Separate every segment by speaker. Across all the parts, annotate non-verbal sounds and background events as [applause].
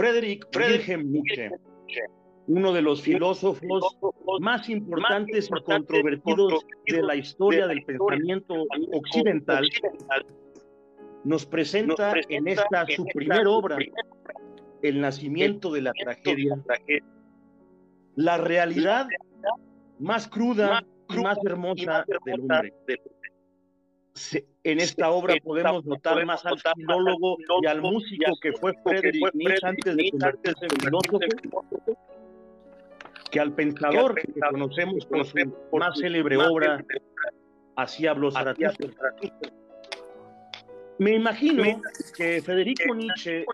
Speaker 1: Friedrich Wilhelm Nietzsche, uno de los filósofos más importantes y controvertidos de la historia del pensamiento occidental, nos presenta en esta su primera obra, El nacimiento de la tragedia, la realidad más cruda y más hermosa del hombre. En esta obra podemos notar más al filólogo y al músico que fue Friedrich Nietzsche antes de convertirse en filósofo que al pensador que conocemos por su más célebre obra, Así habló Zaratustra. Me imagino que Federico Nietzsche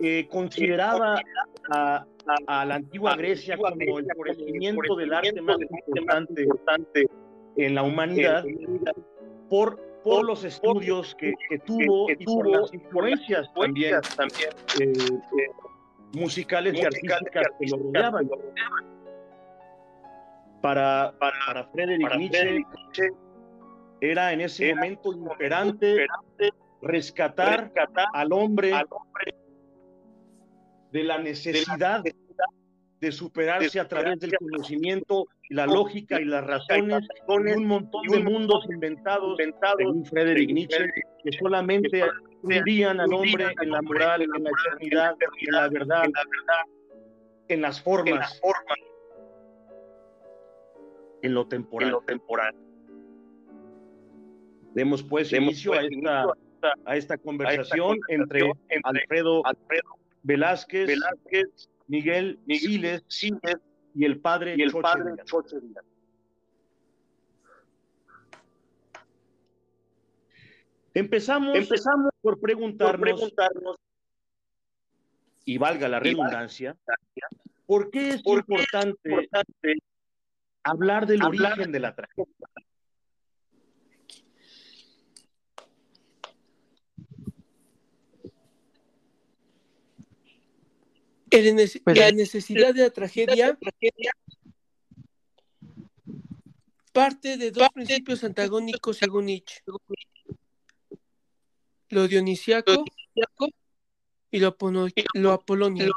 Speaker 1: eh, consideraba a, la antigua Grecia como el florecimiento del arte más importante en la humanidad. por, por los estudios que, tuvo y por las influencias también, eh, musicales y artísticas que lo rodeaban. Para, para, Friedrich Nietzsche, era en ese momento imperante rescatar, al hombre de la necesidad de superarse a través del conocimiento, la lógica y las razones, con un montón de mundos inventados, según Friedrich Nietzsche, que solamente hundían al hombre en la moral, en la eternidad, en la verdad, en las formas, en lo temporal. Demos pues inicio a esta, a esta conversación entre Alfredo Velázquez, Miguel Siles y el padre y el padre Empezamos, Empezamos por preguntarnos, y valga la redundancia, ¿por qué es importante, hablar del origen de la tragedia?
Speaker 2: Pues la necesidad de la tragedia parte de dos principios antagónicos según Nietzsche lo dionisiaco y lo, lo apolonio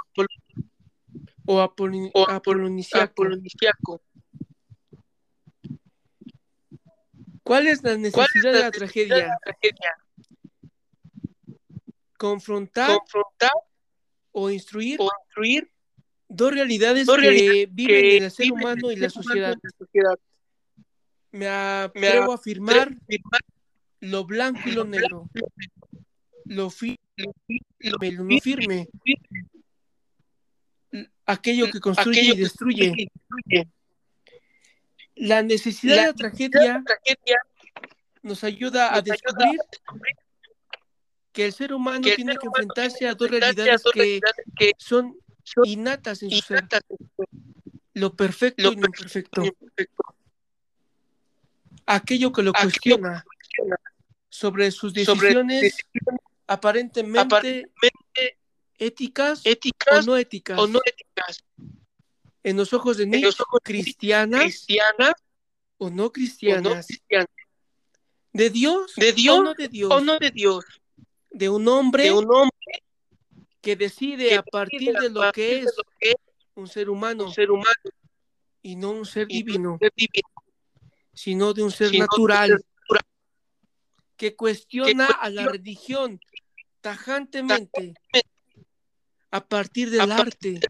Speaker 2: o, apolonisiaco. ¿Cuál es la necesidad de la tragedia? Confrontar, o instruir, dos realidades que viven en el ser humano y la sociedad. Me atrevo a afirmar lo blanco y lo negro. lo, no firme, aquello que construye y destruye. La necesidad de la tragedia nos ayuda a descubrir que el ser humano tiene que enfrentarse a dos realidades que son innatas en su ser. Lo perfecto y lo imperfecto. Aquello que lo cuestiona sobre sus decisiones aparentemente, éticas, o, no éticas.
Speaker 3: o no éticas.
Speaker 2: En los ojos de Nietzsche, cristianas, o no cristianas. De Dios,
Speaker 3: de Dios,
Speaker 2: o no de Dios.
Speaker 3: O no de Dios.
Speaker 2: De un hombre,
Speaker 3: de un hombre
Speaker 2: que decide a partir de lo que es un ser humano,
Speaker 3: un ser humano
Speaker 2: y no un ser divino,
Speaker 3: divino
Speaker 2: sino de un ser natural que cuestiona a la religión tajantemente a partir del arte,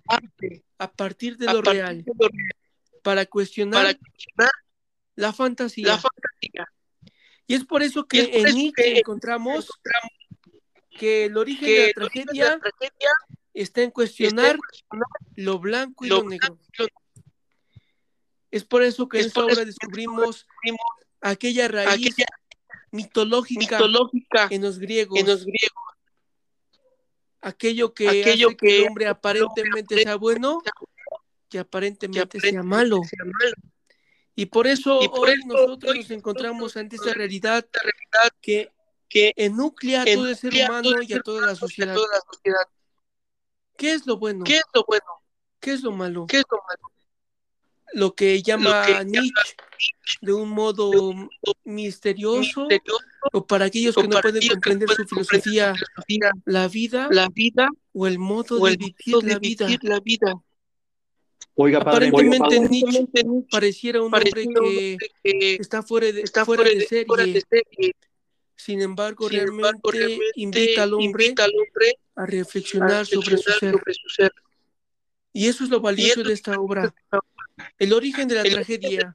Speaker 2: a partir de lo real, para cuestionar la fantasía. Y es por eso que en Nietzsche encontramos que el origen de la tragedia está en cuestionar lo blanco y lo negro. Es por eso que en esta obra descubrimos aquella raíz mitológica, en los griegos.
Speaker 3: En los griegos.
Speaker 2: Aquello que Aquello hace que, el hombre aparentemente sea bueno, que aparentemente sea, malo. Y por eso hoy nosotros nos encontramos ante esa realidad que, que enuclea a todo el ser humano y a toda la sociedad. ¿Qué es lo bueno?
Speaker 3: ¿Qué es lo bueno?
Speaker 2: ¿Qué es lo malo?
Speaker 3: ¿Qué es lo malo?
Speaker 2: lo que llama Nietzsche de un modo misterioso, o para aquellos que no pueden comprender su filosofía, la vida,
Speaker 3: la vida
Speaker 2: o el modo de vivir la vida.
Speaker 1: Oiga, padre,
Speaker 2: Aparentemente
Speaker 1: oiga,
Speaker 2: Nietzsche pareciera un hombre que está fuera de, está fuera de serie. Sin embargo,
Speaker 3: Sin
Speaker 2: realmente,
Speaker 3: embargo, realmente
Speaker 2: invita al hombre
Speaker 3: invita al hombre
Speaker 2: a reflexionar
Speaker 3: a
Speaker 2: sobre su
Speaker 3: reflexionar
Speaker 2: ser.
Speaker 3: sobre su ser.
Speaker 2: Y eso es lo valioso de esta obra. El origen de la tragedia.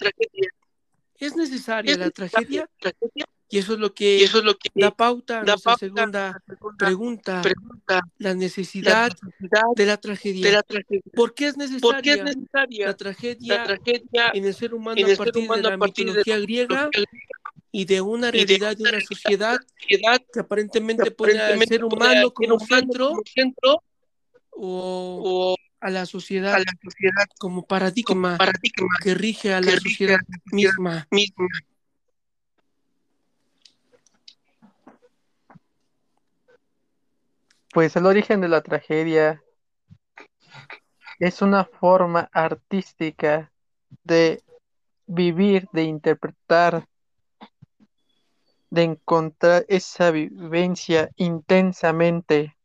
Speaker 2: ¿Es necesaria la tragedia?
Speaker 3: tragedia.
Speaker 2: Y eso es lo que
Speaker 3: eso es lo que
Speaker 2: da pauta a
Speaker 3: da
Speaker 2: nuestra
Speaker 3: pauta
Speaker 2: segunda
Speaker 3: a la segunda
Speaker 2: pregunta,
Speaker 3: pregunta.
Speaker 2: la
Speaker 3: La
Speaker 2: necesidad
Speaker 3: necesidad
Speaker 2: de la
Speaker 3: de
Speaker 2: tragedia.
Speaker 3: la tragedia.
Speaker 2: ¿Por qué es
Speaker 3: ¿Por qué es
Speaker 2: necesaria la
Speaker 3: la
Speaker 2: tragedia
Speaker 3: tragedia
Speaker 2: en el ser humano
Speaker 3: en
Speaker 2: a
Speaker 3: el ser
Speaker 2: partir de
Speaker 3: humano
Speaker 2: la
Speaker 3: a partir de
Speaker 2: mitología
Speaker 3: la
Speaker 2: griega
Speaker 3: mitología
Speaker 2: y de una realidad de
Speaker 3: una
Speaker 2: una sociedad
Speaker 3: sociedad
Speaker 2: que aparentemente
Speaker 3: aparentemente
Speaker 2: ser humano como
Speaker 3: ser humano
Speaker 2: centro o
Speaker 3: o
Speaker 2: a la
Speaker 3: a
Speaker 2: sociedad
Speaker 3: la sociedad
Speaker 2: como
Speaker 3: como
Speaker 2: paradigma que rige a la sociedad
Speaker 3: a la sociedad
Speaker 2: misma.
Speaker 3: misma.
Speaker 4: Pues el origen de la tragedia es una forma artística de vivir, de interpretar, de encontrar esa vivencia intensamente.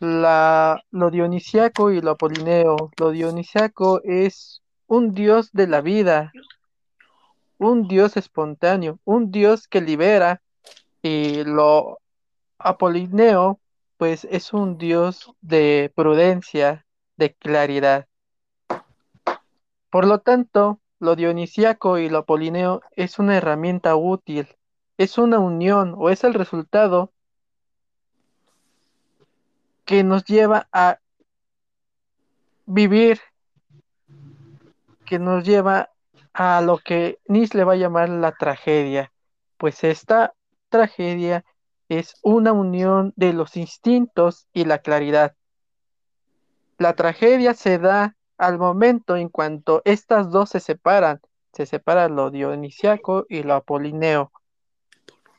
Speaker 4: La, lo dionisiaco y lo apolineo. Lo dionisiaco es un dios de la vida, un dios espontáneo, un dios que libera, y lo apolineo, pues es un dios de prudencia, de claridad. Por lo tanto, lo dionisiaco y lo apolineo es una herramienta útil, es una unión o es el resultado que nos lleva a vivir, que nos lleva a lo que Nietzsche le va a llamar la tragedia, pues esta tragedia es una unión de los instintos y la claridad. La tragedia se da al momento en cuanto estas dos se separan, se separa lo dionisiaco y lo apolineo.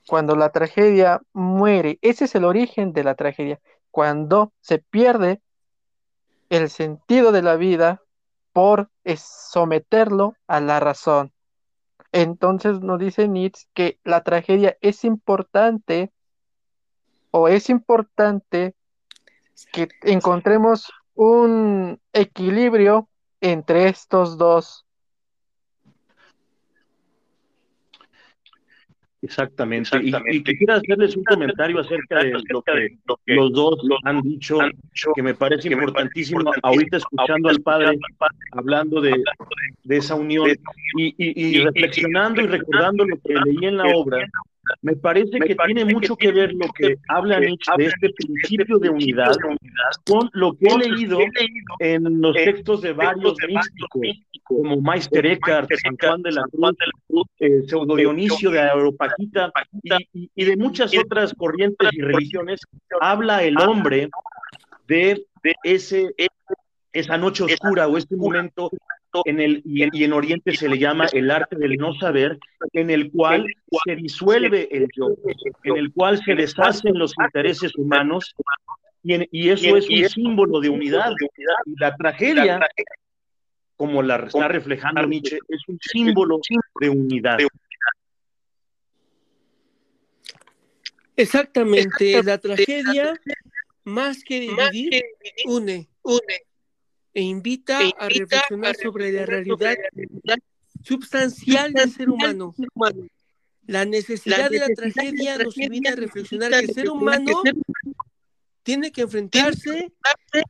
Speaker 4: Cuando la tragedia muere, ese es el origen de la tragedia, cuando se pierde el sentido de la vida por someterlo a la razón. Entonces nos dice Nietzsche que la tragedia es importante o es importante que encontremos un equilibrio entre estos dos.
Speaker 1: Exactamente. Y- quisiera hacerles un comentario acerca de lo que los dos han dicho, que me parece importantísimo, ahorita escuchando al padre hablando de, de esa unión y, y- y
Speaker 3: y-
Speaker 1: reflexionando y recordando lo que leí en la obra, me parece
Speaker 3: Me
Speaker 1: que
Speaker 3: parece
Speaker 1: tiene mucho que ver lo que habla
Speaker 3: que
Speaker 1: Nietzsche de
Speaker 3: habla
Speaker 1: este
Speaker 3: de
Speaker 1: principio de unidad con lo que he leído en los textos de varios místicos, como Meister Eckhart, San Juan de la Cruz, eh, Pseudo Dionisio de Areopagita y, y- y de muchas otras corrientes y religiones, habla el hombre de, de ese, esa noche oscura o este momento en el, y, y en Oriente se le llama el arte del no saber, en el cual se disuelve el yo, en el cual se deshacen los intereses humanos, y, en- y eso es un símbolo de unidad. Y la tragedia, como la está reflejando Nietzsche, es un símbolo de unidad.
Speaker 2: Exactamente, la tragedia, más que
Speaker 3: Más
Speaker 2: dividir,
Speaker 3: que
Speaker 2: une
Speaker 3: une
Speaker 2: e invita
Speaker 3: e
Speaker 2: a reflexionar
Speaker 3: a
Speaker 2: sobre la realidad
Speaker 3: sobre la realidad
Speaker 2: substancial del ser humano.
Speaker 3: ser humano.
Speaker 2: La necesidad de la
Speaker 3: necesidad de
Speaker 2: tragedia
Speaker 3: la
Speaker 2: nos
Speaker 3: tragedia
Speaker 2: invita a
Speaker 3: nos
Speaker 2: reflexionar
Speaker 3: invita
Speaker 2: que el
Speaker 3: a
Speaker 2: ser
Speaker 3: reflexionar que
Speaker 2: humano
Speaker 3: el ser
Speaker 2: tiene que enfrentarse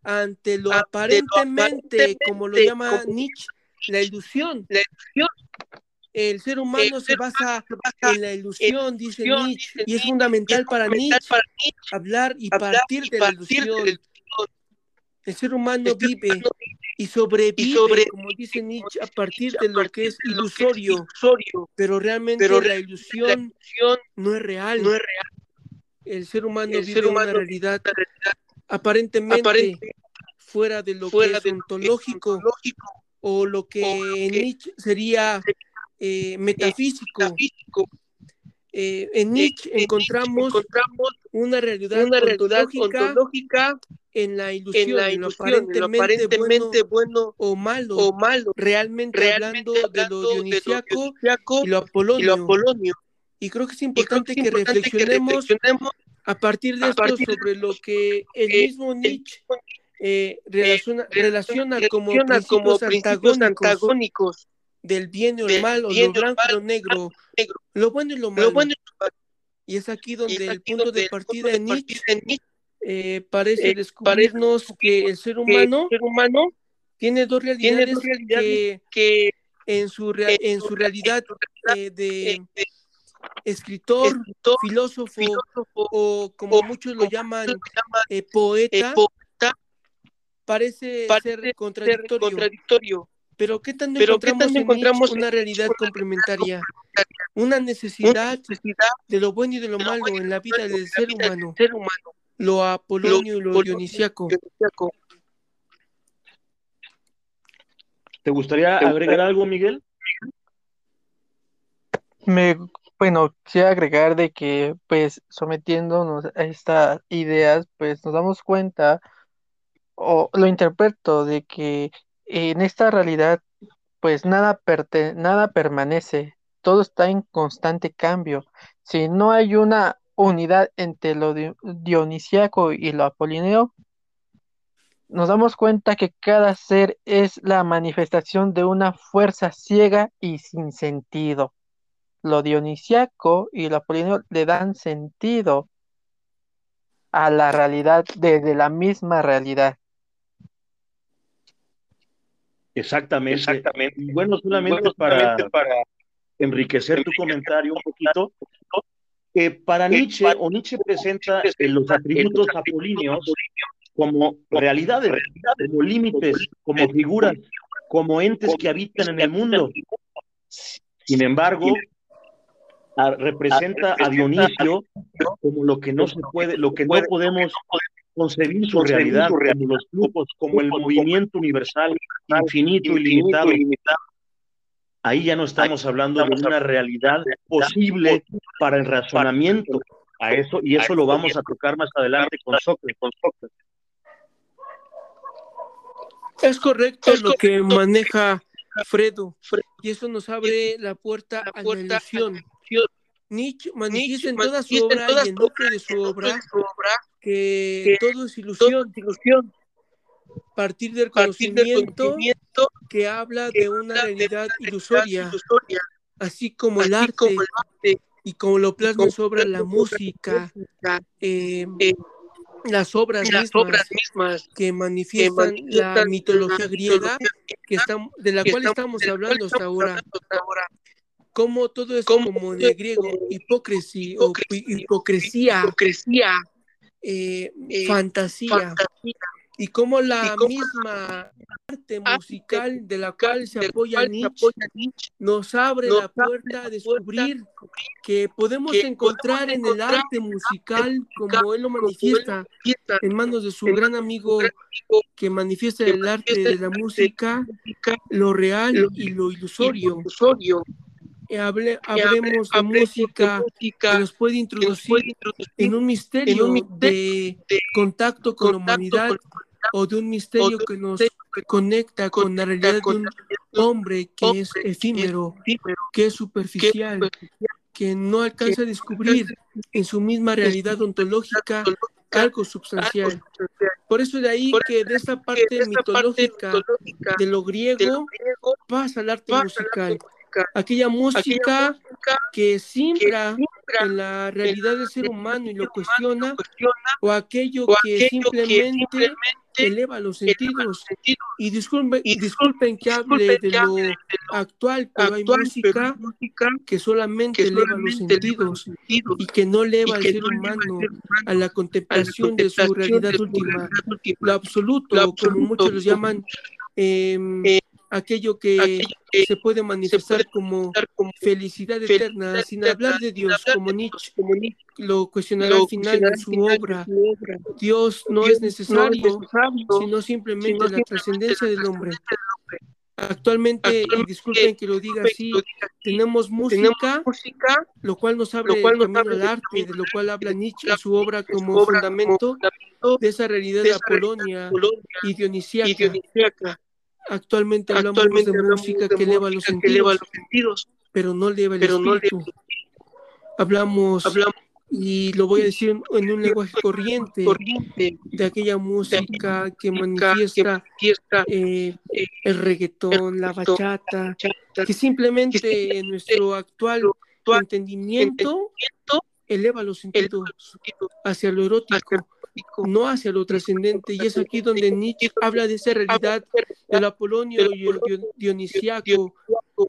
Speaker 2: ante lo aparentemente, como lo llama Nietzsche, la ilusión.
Speaker 3: La ilusión
Speaker 2: El ser humano
Speaker 3: El
Speaker 2: se basa
Speaker 3: se basa
Speaker 2: en la ilusión, dice Nietzsche, y es fundamental para Nietzsche
Speaker 3: para Nietzsche
Speaker 2: hablar y
Speaker 3: hablar
Speaker 2: partir
Speaker 3: y
Speaker 2: de la
Speaker 3: partir de la
Speaker 2: ilusión. El ser humano vive y sobrevive,
Speaker 3: y sobrevive,
Speaker 2: como dice Nietzsche, a partir de lo que es ilusorio, pero realmente
Speaker 3: pero
Speaker 2: la ilusión no es real.
Speaker 3: no es real.
Speaker 2: El ser humano
Speaker 3: El
Speaker 2: vive
Speaker 3: ser humano
Speaker 2: una realidad aparentemente
Speaker 3: aparente
Speaker 2: fuera de lo
Speaker 3: fuera
Speaker 2: que es ontológico
Speaker 3: ontológico
Speaker 2: o lo que
Speaker 3: o lo
Speaker 2: en
Speaker 3: que
Speaker 2: Nietzsche sería eh, metafísico.
Speaker 3: metafísico.
Speaker 2: Eh, en Nietzsche encontramos
Speaker 3: encontramos
Speaker 2: una realidad
Speaker 3: una realidad
Speaker 2: ontológica
Speaker 3: ontológica
Speaker 2: en la ilusión,
Speaker 3: en la
Speaker 2: lo
Speaker 3: ilusión, en lo
Speaker 2: aparentemente, bueno,
Speaker 3: bueno
Speaker 2: o malo,
Speaker 3: o malo,
Speaker 2: realmente,
Speaker 3: realmente
Speaker 2: hablando de lo
Speaker 3: hablando de lo
Speaker 2: dionisiaco
Speaker 3: dionisiaco
Speaker 2: y lo
Speaker 3: y
Speaker 2: apolonio.
Speaker 3: lo apolonio.
Speaker 2: Y creo que es importante
Speaker 3: que es
Speaker 2: que
Speaker 3: importante que
Speaker 2: reflexionemos
Speaker 3: reflexionemos
Speaker 2: a partir de
Speaker 3: a
Speaker 2: esto
Speaker 3: partir de
Speaker 2: sobre lo que el mismo Nietzsche eh, relaciona, relaciona como
Speaker 3: relaciona
Speaker 2: principios
Speaker 3: como principios
Speaker 2: antagónicos
Speaker 3: antagónicos
Speaker 2: del bien y el mal, o lo blanco y lo negro,
Speaker 3: negro.
Speaker 2: lo bueno y lo malo.
Speaker 3: Lo bueno y lo malo.
Speaker 2: Y es aquí donde
Speaker 3: es
Speaker 2: el punto
Speaker 3: donde
Speaker 2: de
Speaker 3: el
Speaker 2: partida
Speaker 3: punto
Speaker 2: de
Speaker 3: de
Speaker 2: Nietzsche
Speaker 3: partida de Nietzsche
Speaker 2: eh, parece
Speaker 3: eh, parece
Speaker 2: descubrirnos que el ser humano
Speaker 3: el ser humano
Speaker 2: tiene dos
Speaker 3: tiene
Speaker 2: realidades
Speaker 3: dos realidades
Speaker 2: que
Speaker 3: que
Speaker 2: en su, rea-
Speaker 3: en su
Speaker 2: su
Speaker 3: rea-
Speaker 2: realidad eh, de
Speaker 3: eh, de
Speaker 2: escritor,
Speaker 3: escritor,
Speaker 2: filósofo
Speaker 3: filósofo
Speaker 2: o como
Speaker 3: o
Speaker 2: muchos lo llaman eh, poeta, parece
Speaker 3: parece
Speaker 2: ser
Speaker 3: ser
Speaker 2: contradictorio. Pero ¿qué tanto
Speaker 3: Pero ¿qué
Speaker 2: encontramos en una realidad complementaria? Una
Speaker 3: Una
Speaker 2: necesidad de lo bueno y de lo
Speaker 3: de lo
Speaker 2: malo en la vida del ser humano. Lo
Speaker 3: Lo
Speaker 2: apolonio y lo dionisiaco.
Speaker 3: dionisiaco.
Speaker 1: ¿Te gustaría
Speaker 3: ¿Te
Speaker 1: agregar algo, Miguel?
Speaker 4: Me, bueno, quisiera agregar de que, pues, sometiéndonos a estas ideas, pues nos damos cuenta, o lo interpreto, de que en esta realidad, pues nada perte- nada permanece, todo está en constante cambio. Si no hay una unidad entre lo di- dionisíaco y lo apolíneo, nos damos cuenta que cada ser es la manifestación de una fuerza ciega y sin sentido. Lo dionisiaco y lo apolíneo le dan sentido a la realidad desde la misma realidad.
Speaker 1: Exactamente.
Speaker 3: Exactamente.
Speaker 1: Y bueno, solamente
Speaker 3: bueno,
Speaker 1: para
Speaker 3: solamente para
Speaker 1: enriquecer tu comentario un poquito, que para Nietzsche,
Speaker 3: para
Speaker 1: o Nietzsche presenta eh, los atributos apolíneos como realidades, como límites, como figuras, como entes que habitan en el mundo. Sin embargo, a- representa a Dionisio como lo que no se puede, lo que no podemos concebir su realidad, como los flujos, como el movimiento universal, infinito,
Speaker 3: infinito,
Speaker 1: ilimitado.
Speaker 3: ilimitado.
Speaker 1: Ahí ya no estamos hablando de una realidad posible para el razonamiento. A eso, y eso lo vamos a tocar más adelante con Sócrates.
Speaker 3: Con Sócrates.
Speaker 2: Es correcto
Speaker 3: Es
Speaker 2: lo que maneja Fredo, y eso nos abre la puerta
Speaker 3: La
Speaker 2: a la
Speaker 3: puerta a la
Speaker 2: ilusión. Nietzsche manifiesta en toda su obra y en de su obra que
Speaker 3: que
Speaker 2: todo es
Speaker 3: todo
Speaker 2: ilusión,
Speaker 3: es ilusión.
Speaker 2: a partir del
Speaker 3: Partir del
Speaker 2: conocimiento que habla
Speaker 3: que
Speaker 2: de una
Speaker 3: de
Speaker 2: realidad ilusoria,
Speaker 3: ilusoria,
Speaker 2: así como el arte
Speaker 3: como el arte,
Speaker 2: y como lo plasma obra la música,
Speaker 3: música,
Speaker 2: eh,
Speaker 3: eh,
Speaker 2: las obras
Speaker 3: las
Speaker 2: mismas
Speaker 3: obras mismas
Speaker 2: que manifiestan la
Speaker 3: manifiestan
Speaker 2: mitología
Speaker 3: la
Speaker 2: griega
Speaker 3: mitología
Speaker 2: que estamos, de la
Speaker 3: que
Speaker 2: cual
Speaker 3: estamos- de
Speaker 2: hablando hasta ahora. Como todo es como
Speaker 3: es
Speaker 2: griego, hipocresía o
Speaker 3: hipocresía,
Speaker 2: hipocresía, eh,
Speaker 3: eh,
Speaker 2: fantasía,
Speaker 3: fantasía,
Speaker 2: y como la
Speaker 3: y cómo
Speaker 2: misma arte musical de la cual se apoya
Speaker 3: cual se
Speaker 2: Nietzsche
Speaker 3: apoya Nietzsche,
Speaker 2: nos abre
Speaker 3: nos
Speaker 2: la puerta a descubrir
Speaker 3: puerta
Speaker 2: que podemos
Speaker 3: que
Speaker 2: encontrar
Speaker 3: podemos
Speaker 2: en el
Speaker 3: encontrar
Speaker 2: arte musical, como él lo manifiesta
Speaker 3: fiesta,
Speaker 2: en manos de su gran amigo que manifiesta el arte de la música, lo real y lo ilusorio. Eh, hable- hablemos de música que nos puede introducir en un misterio de contacto con la humanidad o de un misterio que nos conecta con la realidad de un hombre que es efímero, que es superficial, que no alcanza a descubrir en su misma realidad ontológica algo substancial. Por eso de ahí que de esta parte mitológica de lo griego pasa al arte musical. Aquella música que siembra en la realidad del ser humano y lo cuestiona, o aquello que simplemente eleva los sentidos. Y disculpen,
Speaker 3: Y
Speaker 2: disculpen que hable de lo
Speaker 3: lo
Speaker 2: actual, pero hay música que solamente eleva los sentidos y que no eleva al ser humano a la contemplación de su realidad última, lo absoluto,
Speaker 3: Lo
Speaker 2: como muchos los llaman, em,
Speaker 3: eh,
Speaker 2: aquello que
Speaker 3: aquello que
Speaker 2: se puede manifestar
Speaker 3: puede
Speaker 2: como felicidad
Speaker 3: felicidad
Speaker 2: eterna, sin hablar de Dios,
Speaker 3: hablar
Speaker 2: como
Speaker 3: de
Speaker 2: Nietzsche
Speaker 3: como Nietzsche
Speaker 2: lo cuestionará al final su
Speaker 3: de
Speaker 2: obra.
Speaker 3: su obra.
Speaker 2: Dios no
Speaker 3: Dios
Speaker 2: es necesario,
Speaker 3: necesario,
Speaker 2: sino simplemente
Speaker 3: sino
Speaker 2: la
Speaker 3: simplemente
Speaker 2: trascendencia
Speaker 3: la
Speaker 2: del hombre.
Speaker 3: trascendencia del hombre.
Speaker 2: Actualmente, y
Speaker 3: Actualmente,
Speaker 2: disculpen que lo diga
Speaker 3: disculpen
Speaker 2: así,
Speaker 3: que lo diga así,
Speaker 2: tenemos música,
Speaker 3: música,
Speaker 2: lo cual nos abre
Speaker 3: lo cual
Speaker 2: el
Speaker 3: nos
Speaker 2: camino
Speaker 3: abre
Speaker 2: al
Speaker 3: el
Speaker 2: arte, de lo cual habla Nietzsche
Speaker 3: la-
Speaker 2: en su obra como fundamento, de esa realidad de Apolonia y Dionisiaca. Actualmente hablamos
Speaker 3: Actualmente
Speaker 2: de música que eleva los
Speaker 3: música que eleva
Speaker 2: sentidos,
Speaker 3: los sentidos,
Speaker 2: pero no eleva el
Speaker 3: pero no.
Speaker 2: Hablamos,
Speaker 3: hablamos
Speaker 2: y lo voy a decir en- un lenguaje corriente,
Speaker 3: corriente
Speaker 2: de aquella música que manifiesta
Speaker 3: que
Speaker 2: eh,
Speaker 3: eh,
Speaker 2: el reggaetón, la bachata,
Speaker 3: chata,
Speaker 2: que simplemente en nuestro actual
Speaker 3: actual
Speaker 2: entendimiento eleva los sentidos
Speaker 3: sentido
Speaker 2: hacia lo erótico, no hacia lo trascendente. Y es aquí donde Nietzsche habla de esa realidad del Apolonio y el Dion- Dionisiaco,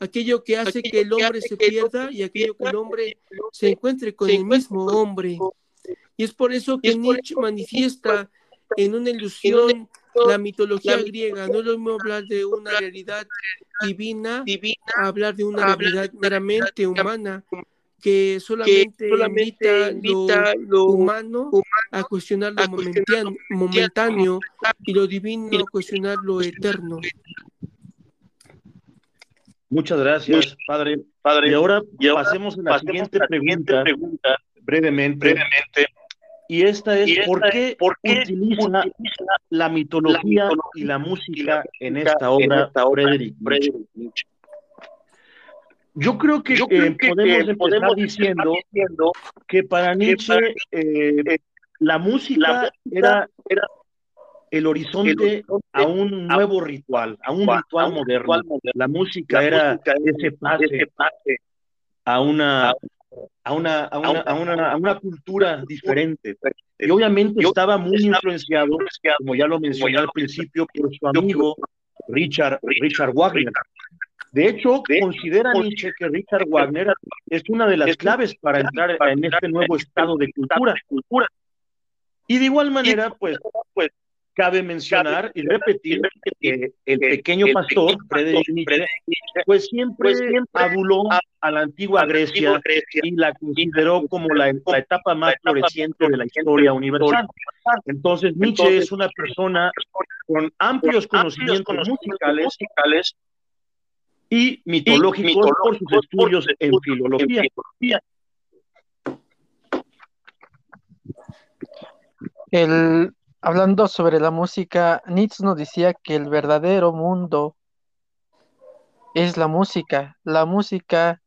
Speaker 2: aquello que hace que el hombre se pierda y aquello que el hombre se encuentre con el mismo hombre. Y es por eso que Nietzsche manifiesta en una ilusión la mitología griega. No es lo mismo hablar de una realidad divina a hablar de una realidad meramente humana que
Speaker 3: que
Speaker 2: solamente,
Speaker 3: solamente
Speaker 2: invita lo
Speaker 3: lo
Speaker 2: humano
Speaker 3: humano
Speaker 2: a cuestionar lo
Speaker 3: a cuestionar lo
Speaker 2: momentan- momentáneo y lo divino a cuestionar lo eterno.
Speaker 1: Muchas gracias, padre.
Speaker 3: Padre,
Speaker 1: Y ahora
Speaker 3: y ahora
Speaker 1: pasemos a la
Speaker 3: pasemos
Speaker 1: siguiente
Speaker 3: a la siguiente
Speaker 1: pregunta
Speaker 3: pregunta
Speaker 1: brevemente.
Speaker 3: brevemente.
Speaker 1: Y esta es,
Speaker 3: Y esta
Speaker 1: ¿por
Speaker 3: es,
Speaker 1: qué,
Speaker 3: ¿por qué
Speaker 1: utiliza
Speaker 3: utiliza
Speaker 1: la mitología
Speaker 3: la
Speaker 1: y la música en
Speaker 3: música
Speaker 1: esta obra,
Speaker 3: en esta obra
Speaker 1: Friedrich Nietzsche?
Speaker 3: Nietzsche?
Speaker 1: Yo creo que,
Speaker 3: Yo
Speaker 1: eh,
Speaker 3: creo que,
Speaker 1: podemos
Speaker 3: eh,
Speaker 1: empezar
Speaker 3: podemos
Speaker 1: diciendo
Speaker 3: empezar diciendo
Speaker 1: que para Nietzsche
Speaker 3: para
Speaker 1: eh,
Speaker 3: eh,
Speaker 1: la música
Speaker 3: la
Speaker 1: era
Speaker 3: era
Speaker 1: el horizonte
Speaker 3: el horizonte
Speaker 1: a un nuevo ritual, a un
Speaker 3: a
Speaker 1: ritual
Speaker 3: un
Speaker 1: moderno.
Speaker 3: ritual moderno.
Speaker 1: La música
Speaker 3: La
Speaker 1: era
Speaker 3: música
Speaker 1: ese pase
Speaker 3: ese pase
Speaker 1: a una,
Speaker 3: a
Speaker 1: una, a una, a una, cultura diferente. Y obviamente
Speaker 3: Yo-
Speaker 1: estaba muy
Speaker 3: estaba
Speaker 1: influenciado,
Speaker 3: influenciado,
Speaker 1: como ya lo mencioné al principio, por su amigo Richard, Richard Wagner. De hecho,
Speaker 3: De hecho,
Speaker 1: considera Nietzsche que Richard Wagner es una de las
Speaker 3: es
Speaker 1: claves para entrar
Speaker 3: para
Speaker 1: en este nuevo
Speaker 3: este
Speaker 1: estado de cultura. Y de igual manera, pues,
Speaker 3: pues,
Speaker 1: cabe mencionar y repetir que el
Speaker 3: que
Speaker 1: pequeño pastor, Friedrich Nietzsche, pues siempre,
Speaker 3: pues siempre
Speaker 1: aduló
Speaker 3: a-
Speaker 1: la antigua Grecia y la consideró como la, la etapa más floreciente de la historia universal. Entonces, Nietzsche es una persona con amplios conocimientos
Speaker 3: conocimientos
Speaker 1: y mitológicos por sus estudios filología.
Speaker 3: en filología.
Speaker 4: El, hablando sobre la música, Nietzsche nos decía que el verdadero mundo es la música. La música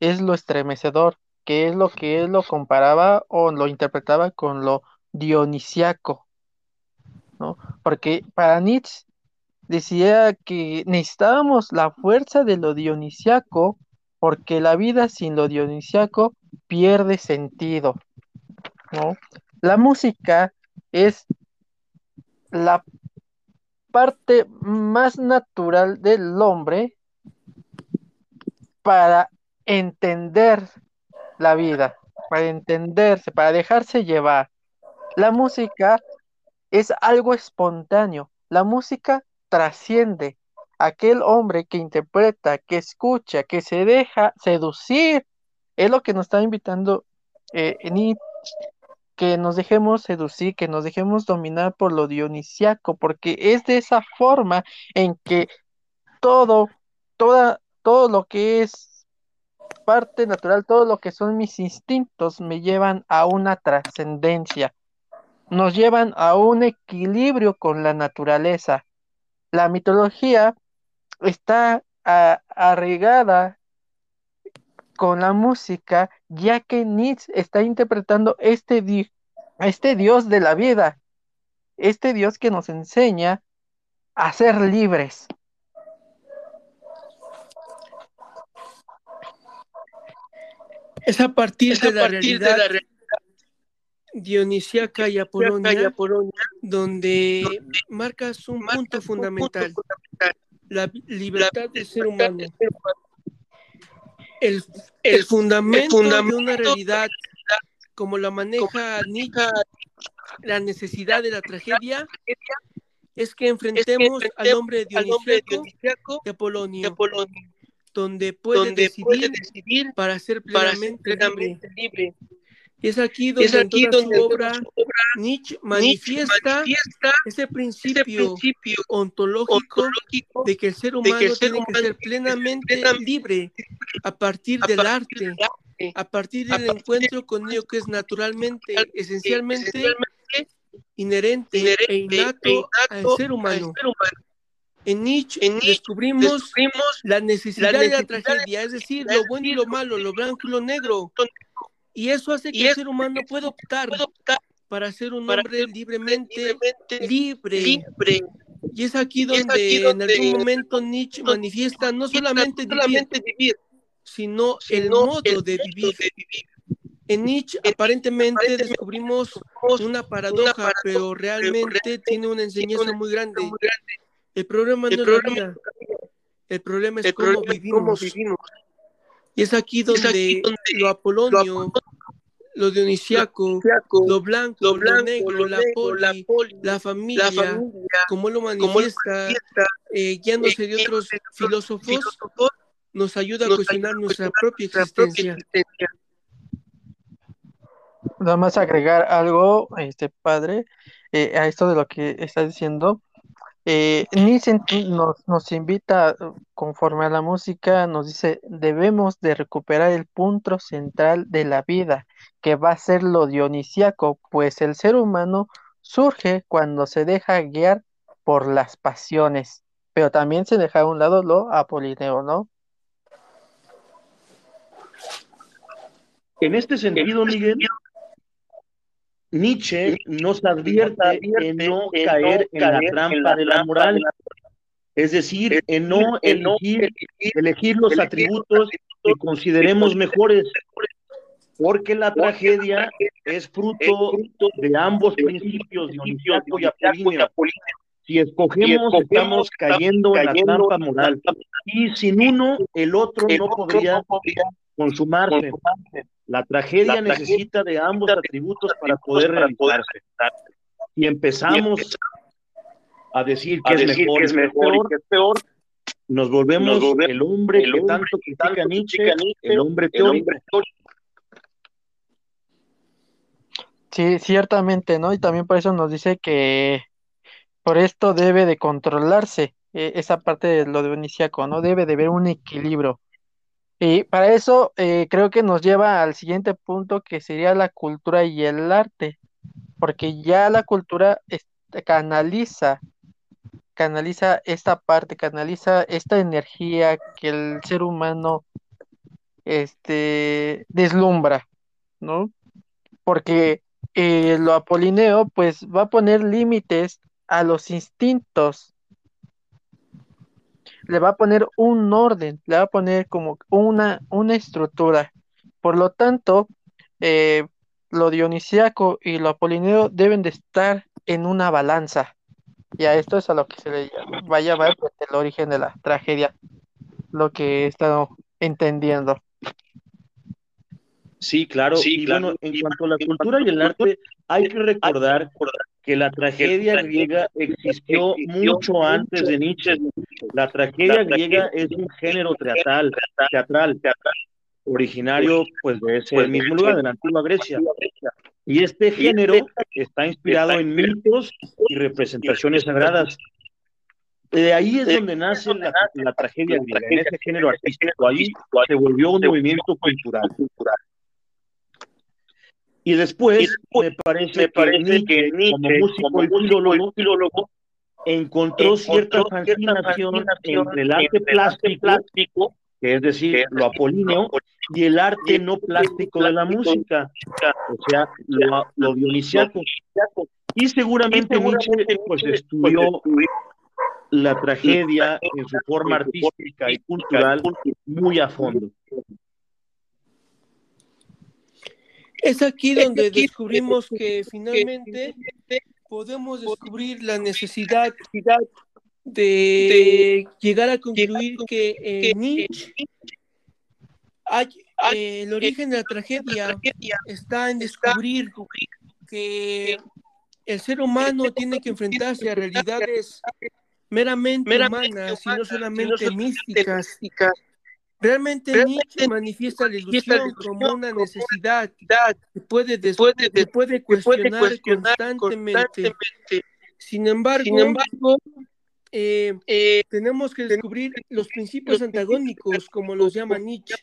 Speaker 4: es lo estremecedor, que es lo que él lo comparaba o lo interpretaba con lo dionisiaco, ¿no? Porque para Nietzsche decía que necesitábamos la fuerza de lo dionisiaco porque la vida sin lo dionisiaco pierde sentido, ¿no? La música es la parte más natural del hombre para entender la vida, para entenderse, para dejarse llevar. La música es algo espontáneo. La música trasciende. Aquel hombre que interpreta, que escucha, que se deja seducir, es lo que nos está invitando eh, que nos dejemos seducir, que nos dejemos dominar por lo dionisiaco, porque es de esa forma en que todo, toda, todo lo que es parte natural, todo lo que son mis instintos me llevan a una trascendencia, nos llevan a un equilibrio con la naturaleza. La mitología está a- arraigada con la música, ya que Nietzsche está interpretando este, di- a este Dios de la vida, este Dios que nos enseña a ser libres.
Speaker 2: Es a partir,
Speaker 3: Es
Speaker 2: de, la
Speaker 3: partir de la realidad
Speaker 2: dionisiaca y apolonia donde marcas un punto
Speaker 3: un
Speaker 2: fundamental, la libertad del ser humano. El,
Speaker 3: El-
Speaker 2: fundamento,
Speaker 3: el fundamento
Speaker 2: de una realidad como la maneja Nietzsche, la necesidad de la tragedia, es que enfrentemos al hombre dionisiaco
Speaker 3: de
Speaker 2: Apolonio,
Speaker 3: Apolonia,
Speaker 2: donde puede
Speaker 3: donde
Speaker 2: decidir
Speaker 3: puede decidir
Speaker 2: para ser
Speaker 3: para ser
Speaker 2: plenamente libre.
Speaker 3: plenamente libre.
Speaker 2: Y es aquí donde
Speaker 3: es
Speaker 2: en
Speaker 3: aquí
Speaker 2: toda
Speaker 3: donde
Speaker 2: su obra Nietzsche manifiesta
Speaker 3: manifiesta
Speaker 2: ese
Speaker 3: ese
Speaker 2: principio ontológico
Speaker 3: ontológico
Speaker 2: de que el ser
Speaker 3: que
Speaker 2: humano
Speaker 3: el ser
Speaker 2: tiene que
Speaker 3: humano que ser
Speaker 2: plenamente
Speaker 3: plenamente
Speaker 2: libre a partir
Speaker 3: a
Speaker 2: del arte,
Speaker 3: del arte,
Speaker 2: a partir del encuentro con ello que es naturalmente, esencialmente
Speaker 3: esencialmente
Speaker 2: inherente,
Speaker 3: inherente
Speaker 2: e innato,
Speaker 3: e innato
Speaker 2: al ser humano.
Speaker 3: al ser humano.
Speaker 2: En Nietzsche
Speaker 3: En Nietzsche
Speaker 2: descubrimos
Speaker 3: descubrimos
Speaker 2: la necesidad,
Speaker 3: la
Speaker 2: de la
Speaker 3: necesidad de
Speaker 2: tragedia, es decir, lo bueno y lo malo, lo blanco y lo negro. Y eso hace que el ser humano pueda optar para ser un
Speaker 3: para
Speaker 2: hombre libremente
Speaker 3: libremente
Speaker 2: libre.
Speaker 3: libre.
Speaker 2: Y es aquí
Speaker 3: es
Speaker 2: donde, en algún momento Nietzsche manifiesta no solamente, vivir,
Speaker 3: vivir,
Speaker 2: sino el modo
Speaker 3: el
Speaker 2: de vivir.
Speaker 3: de vivir.
Speaker 2: En Nietzsche
Speaker 3: En-
Speaker 2: aparentemente
Speaker 3: aparentemente
Speaker 2: descubrimos una paradoja,
Speaker 3: paradoja,
Speaker 2: pero realmente
Speaker 3: realmente
Speaker 2: tiene una enseñanza
Speaker 3: una
Speaker 2: muy grande.
Speaker 3: muy grande.
Speaker 2: El problema
Speaker 3: El
Speaker 2: no es la vida, el problema es
Speaker 3: El
Speaker 2: cómo
Speaker 3: problema es cómo
Speaker 2: vivimos. Y es aquí
Speaker 3: es
Speaker 2: donde
Speaker 3: aquí donde
Speaker 2: lo apolonio, lo dionisiaco,
Speaker 3: Lo
Speaker 2: lo blanco,
Speaker 3: lo
Speaker 2: negro,
Speaker 3: lo
Speaker 2: la
Speaker 3: negro, la
Speaker 2: poli, la familia,
Speaker 3: la familia,
Speaker 2: como lo
Speaker 3: como lo
Speaker 2: manifiesta, eh, guiándose de
Speaker 3: eh,
Speaker 2: otros
Speaker 3: de otros
Speaker 2: filósofos,
Speaker 3: filósofos,
Speaker 2: nos ayuda a
Speaker 3: nos
Speaker 2: cuestionar nuestra propia
Speaker 3: nuestra propia
Speaker 2: existencia.
Speaker 3: existencia.
Speaker 4: Nada más agregar algo, este padre, eh, a esto de lo que está diciendo. Eh, Nietzsche nos, nos invita, conforme a la música, nos dice, debemos de recuperar el punto central de la vida, que va a ser lo dionisíaco, pues el ser humano surge cuando se deja guiar por las pasiones, pero también se deja a un lado lo apolíneo, ¿no?
Speaker 1: En este sentido, Miguel, Nietzsche nos advierte en no caer en la trampa de la moral, es decir, en no elegir, elegir los atributos que consideremos mejores, porque la tragedia es fruto de ambos principios, dionisíaco y apolíneo. Si escogemos, estamos cayendo en la trampa moral. Y sin uno, el otro no podría consumarse. La tragedia
Speaker 3: La tragedia
Speaker 1: necesita de ambos atributos para poder realizarse. Si empezamos a decir que
Speaker 3: a
Speaker 1: es
Speaker 3: decir
Speaker 1: mejor
Speaker 3: que
Speaker 1: y
Speaker 3: es mejor
Speaker 1: peor,
Speaker 3: y que es peor,
Speaker 1: nos volvemos
Speaker 3: nos volvemos
Speaker 1: el hombre
Speaker 3: el
Speaker 1: que
Speaker 3: hombre
Speaker 1: tanto
Speaker 3: que
Speaker 1: critica
Speaker 3: tanto
Speaker 1: a Nietzsche,
Speaker 3: critica a Nietzsche,
Speaker 1: el hombre
Speaker 3: el
Speaker 1: teórico.
Speaker 3: hombre teórico.
Speaker 4: Sí, ciertamente, ¿no? Y también por eso nos dice que por esto debe de controlarse eh, esa parte de lo dionisíaco, ¿no? Debe de haber un equilibrio. Y para eso eh, creo que nos lleva al siguiente punto que sería la cultura y el arte, porque ya la cultura canaliza, canaliza esta parte, canaliza esta energía que el ser humano este, deslumbra, ¿no? Porque eh, lo apolineo pues va a poner límites a los instintos le va a poner un orden, le va a poner como una, una estructura. Por lo tanto, eh, lo dionisíaco y lo apolineo deben de estar en una balanza. Y a esto es a lo que se le va a llamar pues, el origen de la tragedia, lo que he estado entendiendo.
Speaker 1: Sí, claro.
Speaker 3: Sí,
Speaker 1: y
Speaker 3: claro.
Speaker 1: bueno, en
Speaker 3: Y
Speaker 1: cuanto a la cultura y el arte, hay que recordar
Speaker 3: recordar
Speaker 1: que la tragedia griega existió mucho antes de Nietzsche. La tragedia griega es un género teatral, teatral, originario pues de ese
Speaker 3: Pues,
Speaker 1: mismo lugar, de la antigua Grecia. Y este género está inspirado en mitos y representaciones sagradas. De ahí es donde nace la, la tragedia griega, en ese género artístico. Ahí se volvió un movimiento cultural. Y después, me parece,
Speaker 3: Me parece
Speaker 1: que Nietzsche, como músico
Speaker 3: como
Speaker 1: y filólogo,
Speaker 3: filólogo,
Speaker 1: encontró cierta
Speaker 3: encontró
Speaker 1: fascinación
Speaker 3: fascinación
Speaker 1: entre el arte plástico,
Speaker 3: plástico,
Speaker 1: que es decir, lo apolíneo, y el arte
Speaker 3: y
Speaker 1: no plástico de la música, o sea, lo, lo dionisiaco. Y seguramente
Speaker 3: Y seguramente
Speaker 1: Nietzsche pues
Speaker 3: Nietzsche,
Speaker 1: estudió
Speaker 3: pues,
Speaker 1: la tragedia en su forma artística y cultural muy a fondo.
Speaker 2: Es aquí donde descubrimos que finalmente podemos descubrir la necesidad de llegar a concluir que en Nietzsche hay, eh, el origen de la tragedia está en descubrir que el ser humano tiene que enfrentarse a realidades meramente humanas y no solamente místicas. Realmente Nietzsche manifiesta la ilusión como una necesidad que puede, des-
Speaker 3: puede des-
Speaker 2: puede
Speaker 3: que puede
Speaker 2: cuestionar
Speaker 3: cuestionar
Speaker 2: constantemente.
Speaker 3: constantemente.
Speaker 2: Sin embargo,
Speaker 3: Sin embargo,
Speaker 2: eh,
Speaker 3: eh,
Speaker 2: tenemos que descubrir los principios
Speaker 3: los
Speaker 2: antagónicos, como los llama Nietzsche,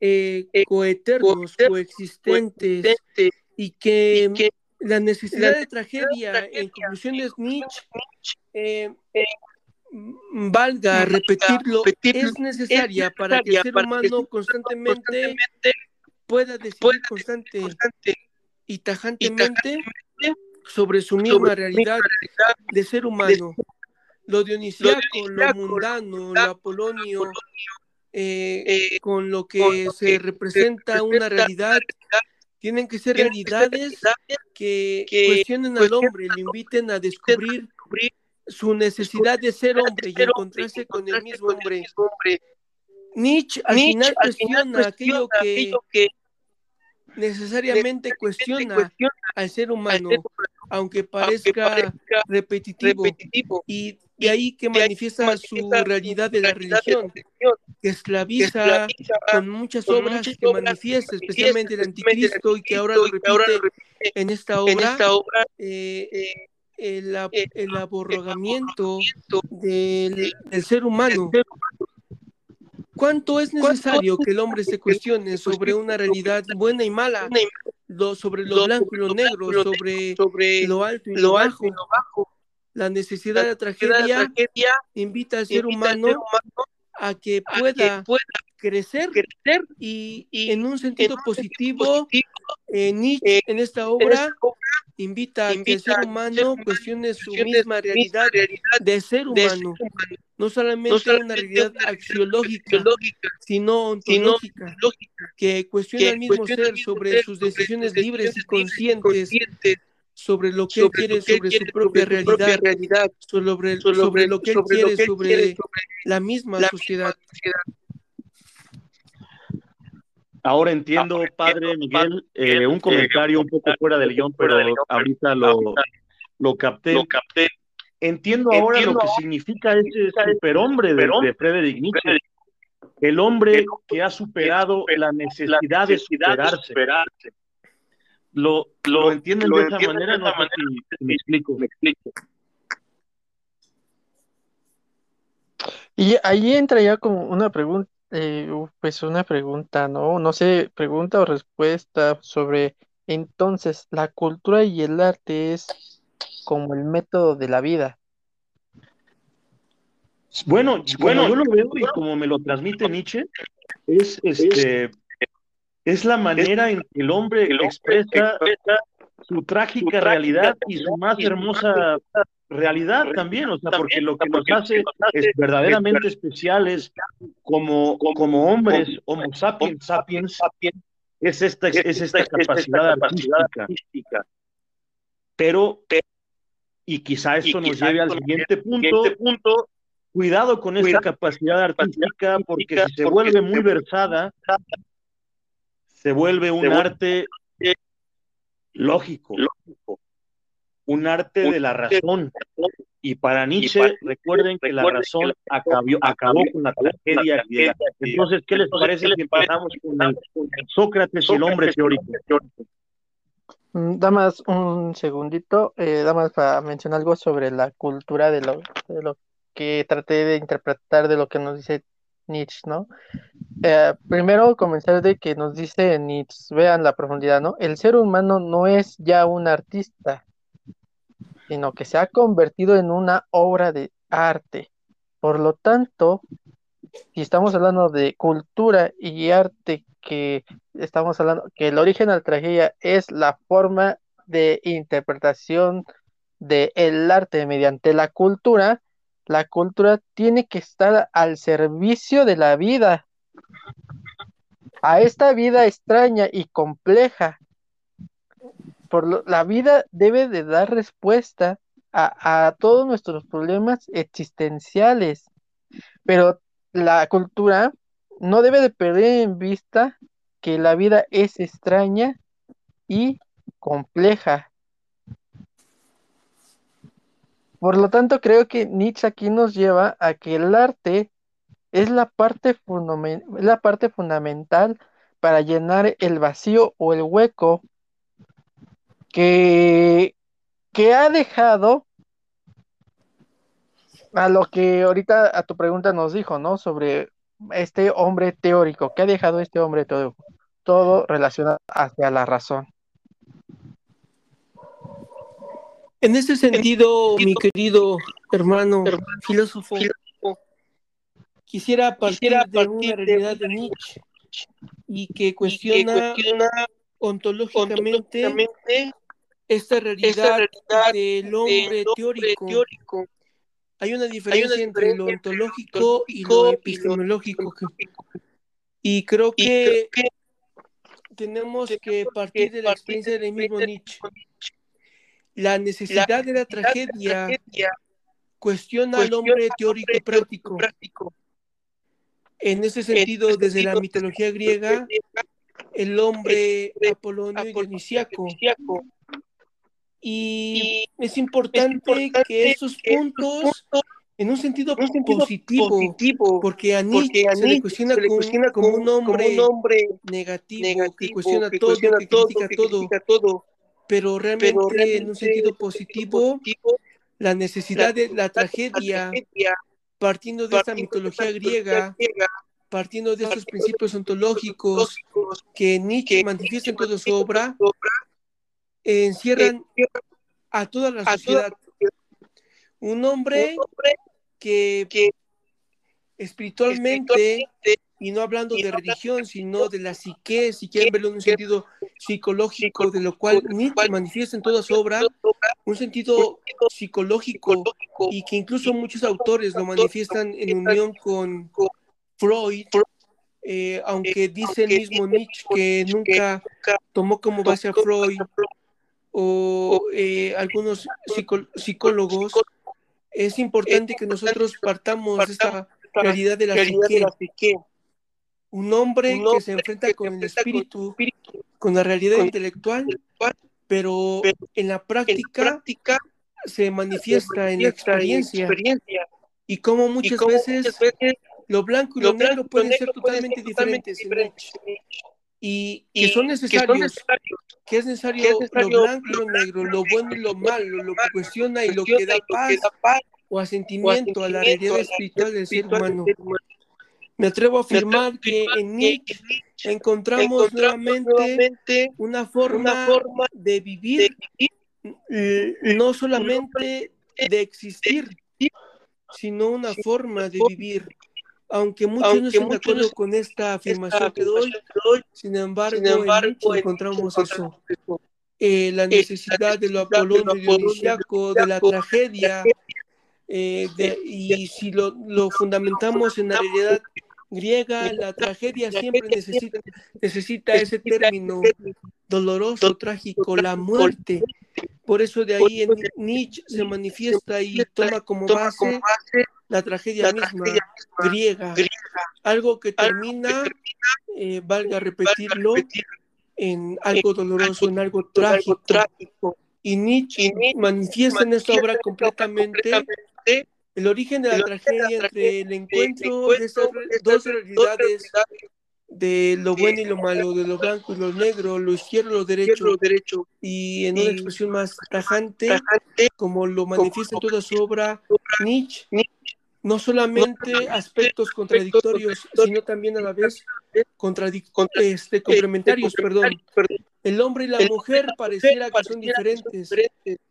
Speaker 2: eh, coeternos, coexistentes,
Speaker 3: coexistente,
Speaker 2: y que
Speaker 3: y que
Speaker 2: la necesidad de tragedia, en conclusiones Nietzsche, valga repetirlo, es necesaria para que el ser humano constantemente pueda decidir constante y tajantemente sobre su misma realidad de ser humano. Lo dionisiaco, lo mundano, lo apolonio, eh, con lo que se representa una realidad, tienen que ser realidades que cuestionen al hombre, le inviten a descubrir su necesidad de ser hombre y encontrarse con el mismo hombre. Nietzsche al final cuestiona aquello que necesariamente cuestiona al ser humano, aunque parezca repetitivo, y de ahí que manifiesta su realidad de la religión, que esclaviza con muchas obras que manifiesta, especialmente el anticristo, y que ahora lo repite en esta obra, eh, el, el aborrogamiento del, del ser humano. ¿Cuánto es necesario que el hombre se cuestione sobre una realidad buena y mala, lo, sobre lo blanco y lo negro, sobre, lo alto y lo bajo? La necesidad de la tragedia invita al ser humano a que pueda crecer y en un sentido positivo, eh, Nietzsche en esta obra invita a que el ser humano cuestione su misma realidad de ser humano, no solamente una realidad axiológica, sino ontológica, que cuestiona al mismo ser sobre sus decisiones libres y conscientes sobre lo que él quiere, sobre su propia realidad, sobre, sobre lo que él quiere, sobre la misma sociedad.
Speaker 1: Ahora entiendo, padre Miguel, eh, un comentario un poco fuera del guion, pero ahorita lo, lo capté. Entiendo ahora lo que significa ese superhombre de, de Friedrich Nietzsche. El hombre que ha superado la necesidad de superarse. Lo, lo entienden de esa manera, no sé si me explico. Me explico.
Speaker 4: Y ahí entra ya como una pregunta eh, pues una pregunta, ¿no? No sé, pregunta o respuesta sobre entonces la cultura y el arte es como el método de la vida.
Speaker 1: Bueno, bueno, yo lo veo y como me lo transmite Nietzsche, es este es la manera en que el hombre expresa su trágica realidad y su más hermosa realidad también, o sea, porque lo que nos hace es verdaderamente especiales como, como hombres, homo sapiens, sapiens, es esta, es esta capacidad artística. Pero, y quizá esto nos lleve al siguiente punto, cuidado con esta capacidad artística, porque si se vuelve muy versada, se vuelve un arte lógico, un arte de la razón. Y para Nietzsche, recuerden que la razón acabó, acabó con la tragedia griega. Entonces, ¿qué les parece si empezamos con el Sócrates y el hombre teórico?
Speaker 4: Mm, Damas, un segundito, eh, Damas, para mencionar algo sobre la cultura de lo, de lo que traté de interpretar de lo que nos dice Nietzsche, ¿no? Eh, primero comenzar de que nos dice Nietzsche, vean la profundidad, ¿no? El ser humano no es ya un artista, sino que se ha convertido en una obra de arte. Por lo tanto, si estamos hablando de cultura y arte, que estamos hablando que el origen de la tragedia es la forma de interpretación del arte mediante la cultura, la cultura tiene que estar al servicio de la vida, a esta vida extraña y compleja. Por lo, la vida debe de dar respuesta a, a todos nuestros problemas existenciales, pero la cultura no debe de perder en vista que la vida es extraña y compleja. Por lo tanto, creo que Nietzsche aquí nos lleva a que el arte es la parte, la parte fundamental para llenar el vacío o el hueco que, que ha dejado a lo que ahorita a tu pregunta nos dijo, ¿no? Sobre este hombre teórico, ¿qué ha dejado este hombre teórico? Todo relacionado hacia la razón.
Speaker 2: En ese sentido, mi querido hermano, filósofo, quisiera partir de una realidad de Nietzsche y que cuestiona ontológicamente esta realidad del hombre teórico. Hay una diferencia entre lo ontológico y lo epistemológico. Y creo que tenemos que partir de la experiencia del mismo Nietzsche. La necesidad de la tragedia cuestiona al hombre teórico y práctico. En ese sentido, desde la mitología griega, el hombre apolonio y dionisiaco. Y es importante que esos puntos, en un sentido, positivo, porque a Nietzsche se le cuestiona, como, un hombre, negativo, que cuestiona todo, que critica todo, pero realmente en un sentido positivo, la necesidad de la tragedia, partiendo de esta mitología griega, partiendo de estos principios ontológicos que Nietzsche manifiesta en toda su obra, encierran a toda la sociedad. Un hombre que espiritualmente, y no hablando de religión, sino de la psique, si quieren verlo en un sentido psicológico, de lo cual Nietzsche manifiesta en toda su obra, un sentido psicológico, y que incluso muchos autores lo manifiestan en unión con Freud, eh, aunque dice el mismo Nietzsche que nunca tomó como base a Freud o eh, algunos psicólogos, es importante que nosotros partamos de esta realidad de la psique. Un hombre que se enfrenta con el espíritu, con la realidad intelectual, pero en la práctica se manifiesta en la experiencia. Y como muchas veces lo blanco y lo negro pueden ser totalmente diferentes y que son necesarios, que es necesario lo blanco y lo negro, lo bueno y lo malo, lo que cuestiona y lo que da paz o asentimiento a la realidad espiritual del ser humano. Me atrevo a afirmar que en Nietzsche encontramos nuevamente una forma de vivir, no solamente de existir, sino una forma de vivir aunque muchos no están de acuerdo con esta afirmación que doy, sin embargo, en encontramos eso. Eh, la necesidad de lo dionisiaco, de la tragedia, eh, y si lo, lo, fundamentamos en la realidad griega, la tragedia siempre necesita, necesita ese término doloroso, trágico, la muerte. Por eso de ahí en Nietzsche se manifiesta y toma como base la tragedia misma griega, algo que termina, eh, valga repetirlo, en algo doloroso, en algo trágico. Y Nietzsche manifiesta en esta obra completamente el origen de la tragedia entre el encuentro de estas dos realidades de lo bueno y lo malo, de lo blanco y lo negro, lo izquierdo y lo derecho, y en una expresión más tajante, como lo manifiesta en toda su obra, Nietzsche no solamente aspectos contradictorios, sino también a la vez este, complementarios, perdón. El hombre y la mujer pareciera que son diferentes,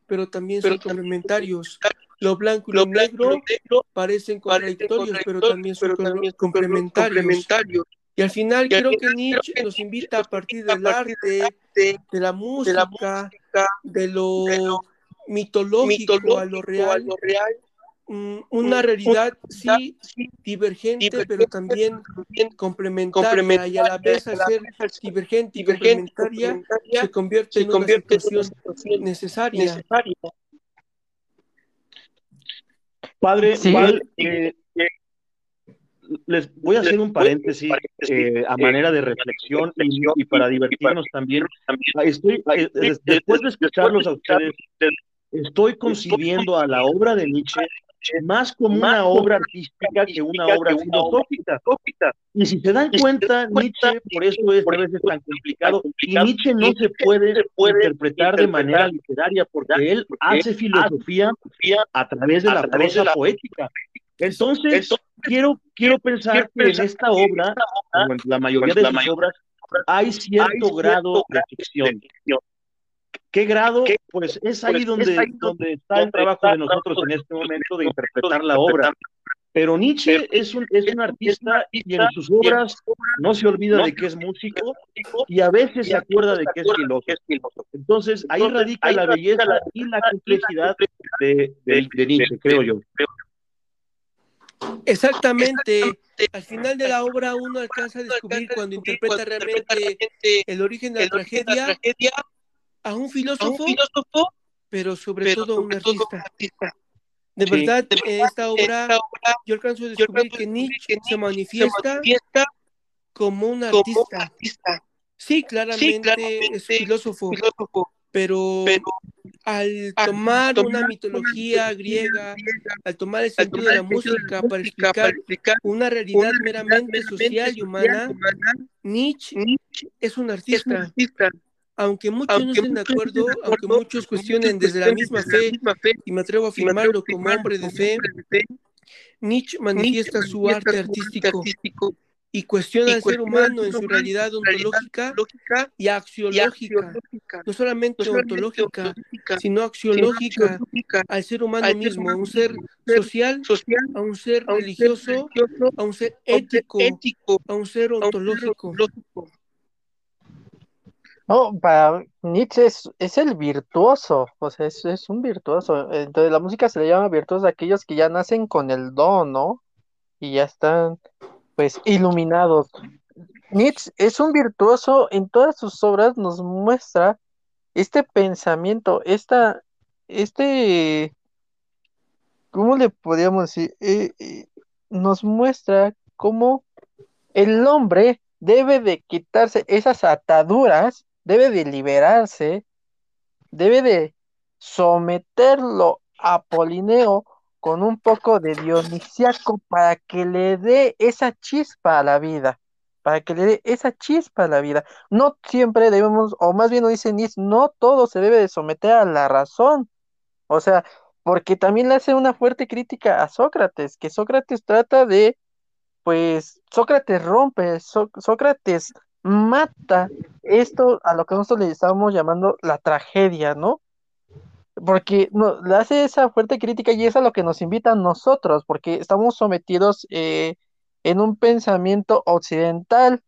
Speaker 2: pero también son complementarios. Lo blanco y lo negro parecen contradictorios, pero también son complementarios. Y al final creo que Nietzsche nos invita a partir del arte, de la música, de lo mitológico a lo real, Mm, una realidad sí divergente, pero también complementaria, y a la vez al ser divergente y complementaria se convierte en una situación necesaria.
Speaker 1: Padre, eh, les voy a hacer un paréntesis eh, a manera de reflexión y, para divertirnos también. Estoy, eh, después de escucharlos a ustedes, estoy concibiendo a la obra de Nietzsche más como una obra artística que una obra filosófica. Y si se dan cuenta, Nietzsche, por eso es veces tan complicado, y Nietzsche no se puede interpretar de manera literaria porque él hace filosofía a través de la prosa poética. Entonces, quiero, quiero pensar que en esta obra, como en la mayoría de las obras, hay cierto grado de ficción. ¿Qué grado? Pues es ahí donde, donde está el trabajo de nosotros en este momento de interpretar la obra. Pero Nietzsche es un, es un artista y en sus obras no se olvida de que es músico y a veces se acuerda de que es filósofo. Entonces ahí radica la belleza y la complejidad de, de, de Nietzsche, creo yo.
Speaker 2: Exactamente. Al final de la obra uno alcanza a descubrir cuando interpreta realmente el origen de la tragedia a un filósofo, pero sobre todo a un artista. De verdad, en esta obra yo alcanzo a descubrir que Nietzsche se manifiesta como un artista. Sí, claramente es filósofo, pero al tomar una mitología griega, al tomar el sentido de la música para explicar una realidad meramente social y humana, Nietzsche es un artista. Aunque muchos no estén de acuerdo, aunque muchos cuestionen desde la misma fe, y me atrevo a afirmarlo como hombre de fe, Nietzsche manifiesta su arte artístico y cuestiona al ser humano en su realidad ontológica y axiológica, no solamente ontológica, sino axiológica al ser humano mismo, a un ser social, a un ser religioso, a un ser ético, a un ser ontológico.
Speaker 4: No, para Nietzsche es, el virtuoso, o sea, es, es un virtuoso. Entonces la música se le llama virtuoso a aquellos que ya nacen con el don, ¿no? Y ya están pues iluminados. Nietzsche es un virtuoso, en todas sus obras nos muestra este pensamiento, esta, este, ¿cómo le podríamos decir? Eh, eh, nos muestra cómo el hombre debe de quitarse esas ataduras, debe de liberarse, debe de someterlo a Polineo con un poco de Dionisiaco para que le dé esa chispa a la vida, para que le dé esa chispa a la vida. No siempre debemos, o más bien lo dice Nis, no todo se debe de someter a la razón. O sea, porque también le hace una fuerte crítica a Sócrates, que Sócrates trata de, pues, Sócrates rompe, Sócrates mata esto a lo que nosotros le estamos llamando la tragedia, ¿no? porque no, le hace esa fuerte crítica y es a lo que nos invita a nosotros, porque estamos sometidos eh, en un pensamiento occidental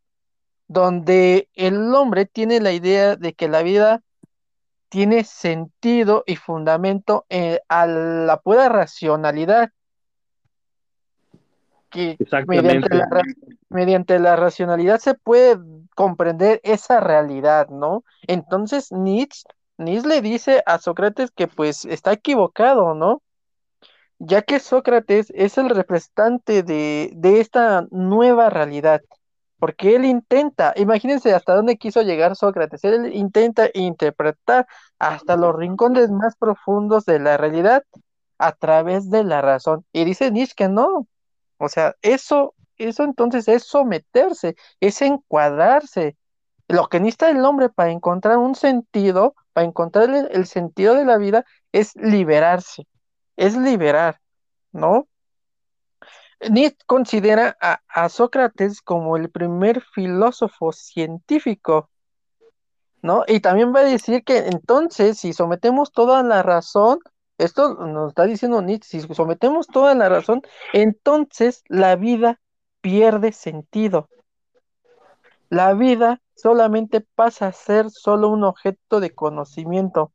Speaker 4: donde el hombre tiene la idea de que la vida tiene sentido y fundamento eh, a la pura racionalidad. Que mediante la, mediante la racionalidad se puede comprender esa realidad, ¿no? Entonces Nietzsche Nis le dice a Sócrates que pues está equivocado, ¿no? Ya que Sócrates es el representante de, de esta nueva realidad, porque él intenta, imagínense hasta dónde quiso llegar Sócrates, él intenta interpretar hasta los rincones más profundos de la realidad a través de la razón. Y dice Nietzsche que no, o sea, eso, eso entonces es someterse, es encuadrarse. Lo que necesita el hombre para encontrar un sentido para encontrar el, sentido de la vida es liberarse, es liberar, ¿no? Nietzsche considera a, a, Sócrates como el primer filósofo científico, ¿no? Y también va a decir que entonces, si sometemos toda la razón, esto nos está diciendo Nietzsche, si sometemos toda la razón, entonces la vida pierde sentido. La vida solamente pasa a ser solo un objeto de conocimiento,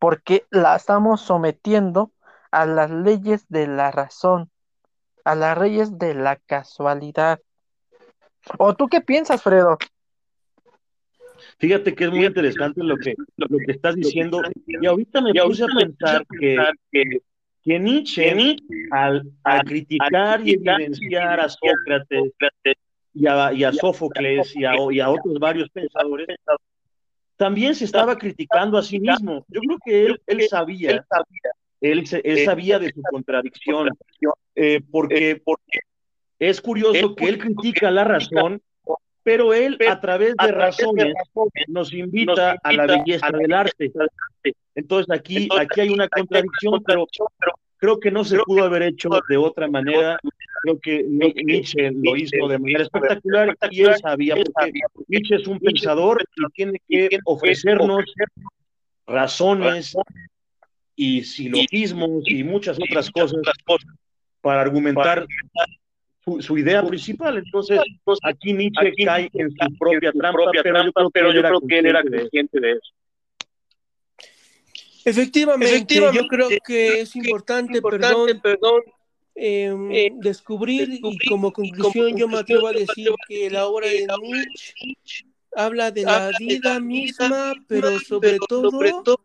Speaker 4: porque la estamos sometiendo a las leyes de la razón, a las leyes de la casualidad. ¿O tú qué piensas, Fredo?
Speaker 1: Fíjate que es muy interesante lo que, lo que estás diciendo. Y ahorita me puse a pensar que, que, Nietzsche, al, al criticar y evidenciar a Sócrates, y a, Sófocles y a, otros varios pensadores, también se estaba criticando a sí mismo. Yo creo que él, él sabía, él, él sabía de su contradicción, eh, porque, porque es curioso que él critica la razón, pero él a través de razones nos invita a la belleza del arte. Entonces aquí, aquí hay una contradicción, pero creo que no se pudo haber hecho de otra manera. Creo que Nietzsche lo hizo de manera espectacular y él sabía, porque Nietzsche es un pensador y tiene que ofrecernos razones y silogismos y muchas otras cosas para argumentar su, su idea principal. Entonces, aquí Nietzsche cae en su propia trampa, pero yo creo que él era
Speaker 3: creo que él era
Speaker 1: consciente de eso.
Speaker 3: de.
Speaker 2: Efectivamente,
Speaker 3: Efectivamente,
Speaker 2: yo creo que es importante,
Speaker 3: Importante,
Speaker 2: perdón,
Speaker 3: perdón,
Speaker 2: em,
Speaker 3: eh,
Speaker 2: descubrir y
Speaker 3: descubrir
Speaker 2: como
Speaker 3: y
Speaker 2: conclusión yo me atrevo a
Speaker 3: conclusión yo me
Speaker 2: decir
Speaker 3: atrevo a
Speaker 2: que la obra
Speaker 3: que
Speaker 2: de
Speaker 3: la obra de
Speaker 2: Nietzsche habla de la
Speaker 3: habla de
Speaker 2: vida
Speaker 3: la
Speaker 2: misma,
Speaker 3: vida
Speaker 2: pero
Speaker 3: misma,
Speaker 2: sobre
Speaker 3: pero
Speaker 2: todo,
Speaker 3: sobre todo,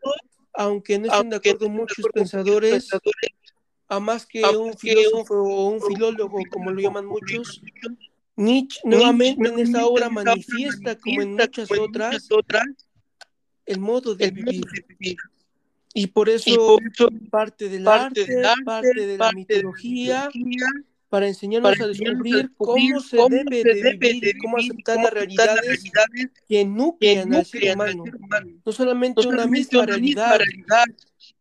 Speaker 2: aunque no estén de
Speaker 3: aunque
Speaker 2: acuerdo
Speaker 3: no estén de
Speaker 2: muchos
Speaker 3: acuerdo muchos
Speaker 2: pensadores,
Speaker 3: pensadores,
Speaker 2: a más que
Speaker 3: a
Speaker 2: un
Speaker 3: que un
Speaker 2: filósofo o un filólogo, como lo llaman muchos, Nietzsche
Speaker 3: Nietzsche
Speaker 2: nuevamente en esta obra manifiesta, como en muchas otras, el modo de vivir. Y por eso parte del
Speaker 3: parte
Speaker 2: arte,
Speaker 3: del arte,
Speaker 2: parte de la mitología, para enseñarnos
Speaker 3: para
Speaker 2: a descubrir cómo se
Speaker 3: cómo
Speaker 2: debe de vivir cómo aceptar
Speaker 3: cómo
Speaker 2: las realidades
Speaker 3: realidades
Speaker 2: que nuclean al ser humano, no solamente
Speaker 3: No
Speaker 2: una misma
Speaker 3: una misma
Speaker 2: realidad.
Speaker 3: realidad.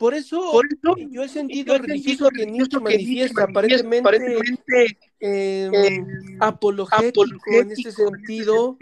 Speaker 2: Por eso
Speaker 3: Por eso,
Speaker 2: yo he sentido
Speaker 3: yo
Speaker 2: religioso que Nietzsche
Speaker 3: religioso que Nietzsche
Speaker 2: manifiesta, aparentemente
Speaker 3: aparentemente
Speaker 2: eh,
Speaker 3: eh,
Speaker 2: apologético en
Speaker 3: ese
Speaker 2: sentido,